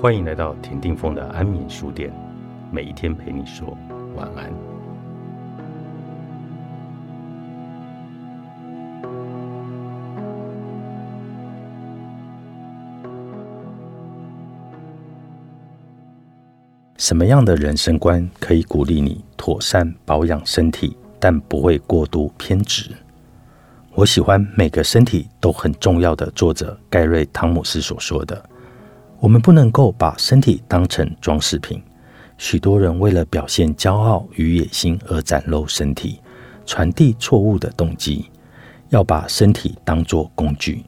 欢迎来到田定峰的安眠书店，每一天陪你说晚安。什么样的人生观可以鼓励你妥善保养身体，但不会过度偏执？我喜欢每个身体都很重要的作者盖瑞·汤姆斯所说的：“我们不能够把身体当成装饰品。许多人为了表现骄傲与野心而展露身体，传递错误的动机。要把身体当作工具。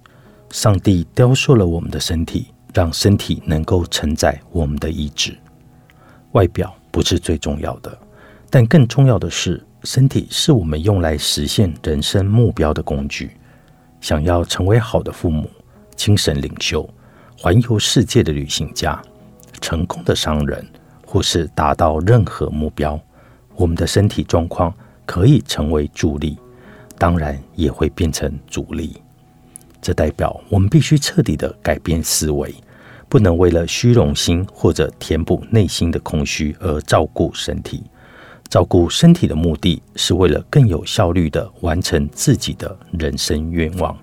上帝雕塑了我们的身体，让身体能够承载我们的意志。外表不是最重要的，但更重要的是。”身体是我们用来实现人生目标的工具。想要成为好的父母、精神领袖、环游世界的旅行家、成功的商人，或是达到任何目标，我们的身体状况可以成为助力，当然也会变成阻力。这代表我们必须彻底的改变思维，不能为了虚荣心或者填补内心的空虚而照顾身体。照顾身体的目的是为了更有效率的完成自己的人生愿望。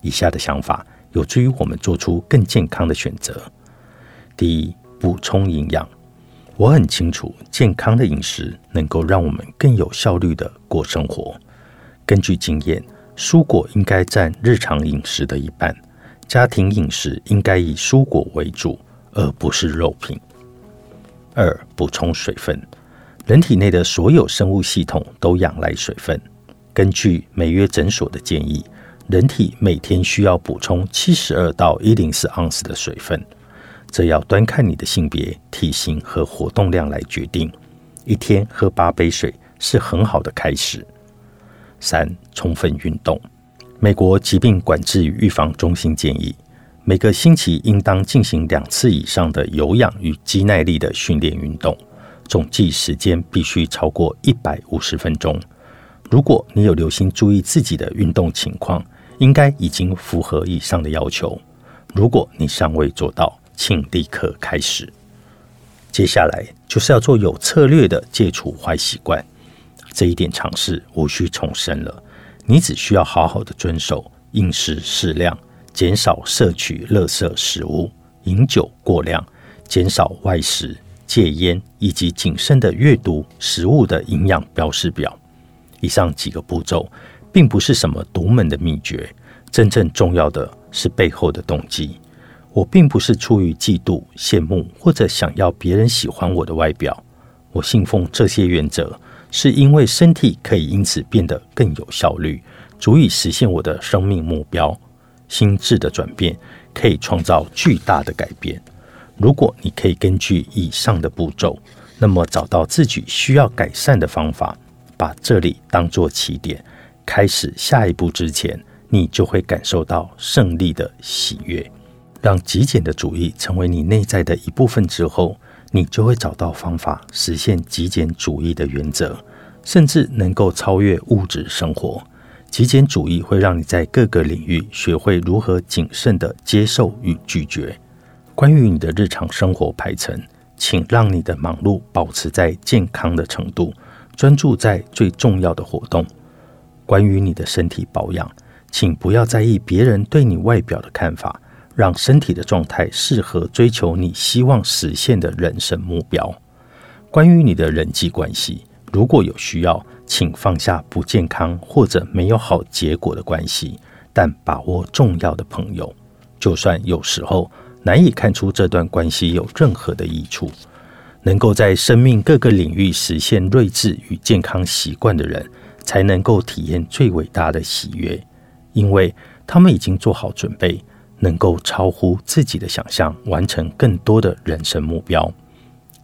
以下的想法有助于我们做出更健康的选择。第一，补充营养。我很清楚，健康的饮食能够让我们更有效率的过生活。根据经验，蔬果应该占日常饮食的一半。家庭饮食应该以蔬果为主，而不是肉品。二，补充水分。人体内的所有生物系统都仰赖水分。根据美约诊所的建议，人体每天需要补充七十二到一零四盎司的水分。这要端看你的性别、体型和活动量来决定。一天喝八杯水是很好的开始。三、充分运动。美国疾病管制与预防中心建议，每个星期应当进行两次以上的有氧与肌耐力的训练运动。总计时间必须超过一百五十分钟。如果你有留心注意自己的运动情况，应该已经符合以上的要求。如果你尚未做到，请立刻开始。接下来就是要做有策略的戒除坏习惯。这一点尝试无需重申了。你只需要好好的遵守饮食适量，减少摄取垃圾食物，饮酒过量，减少外食。戒烟以及谨慎的阅读食物的营养标示表，以上几个步骤并不是什么独门的秘诀，真正重要的是背后的动机。我并不是出于嫉妒、羡慕或者想要别人喜欢我的外表，我信奉这些原则，是因为身体可以因此变得更有效率，足以实现我的生命目标。心智的转变可以创造巨大的改变。如果你可以根据以上的步骤，那么找到自己需要改善的方法，把这里当作起点，开始下一步之前，你就会感受到胜利的喜悦。让极简的主义成为你内在的一部分之后，你就会找到方法实现极简主义的原则，甚至能够超越物质生活。极简主义会让你在各个领域学会如何谨慎的接受与拒绝。关于你的日常生活排程，请让你的忙碌保持在健康的程度，专注在最重要的活动。关于你的身体保养，请不要在意别人对你外表的看法，让身体的状态适合追求你希望实现的人生目标。关于你的人际关系，如果有需要，请放下不健康或者没有好结果的关系，但把握重要的朋友，就算有时候。难以看出这段关系有任何的益处。能够在生命各个领域实现睿智与健康习惯的人，才能够体验最伟大的喜悦，因为他们已经做好准备，能够超乎自己的想象，完成更多的人生目标。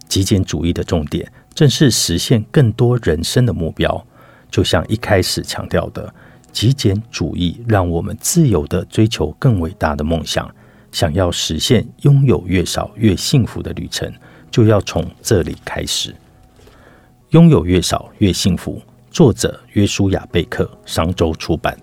极简主义的重点正是实现更多人生的目标。就像一开始强调的，极简主义让我们自由的追求更伟大的梦想。想要实现拥有越少越幸福的旅程，就要从这里开始。拥有越少越幸福。作者：约书亚·贝克，商周出版。